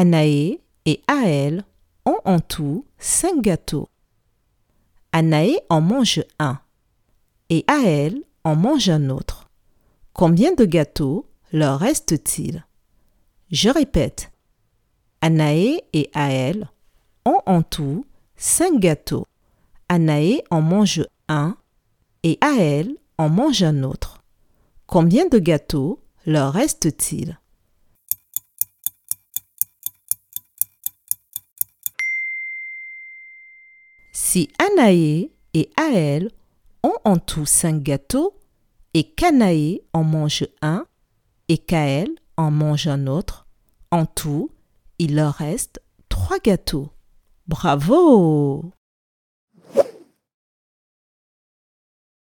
Anaé et Aël ont en tout cinq gâteaux. Anaé en mange un et Aël en mange un autre. Combien de gâteaux leur reste-t-il? Je répète. Anaé et Aël ont en tout cinq gâteaux. Anaé en mange un et Aël en mange un autre. Combien de gâteaux leur reste-t-il? Si Anaé et Aël ont en tout cinq gâteaux et qu'Anaé en mange un et qu'Aël en mange un autre, en tout, il leur reste trois gâteaux. Bravo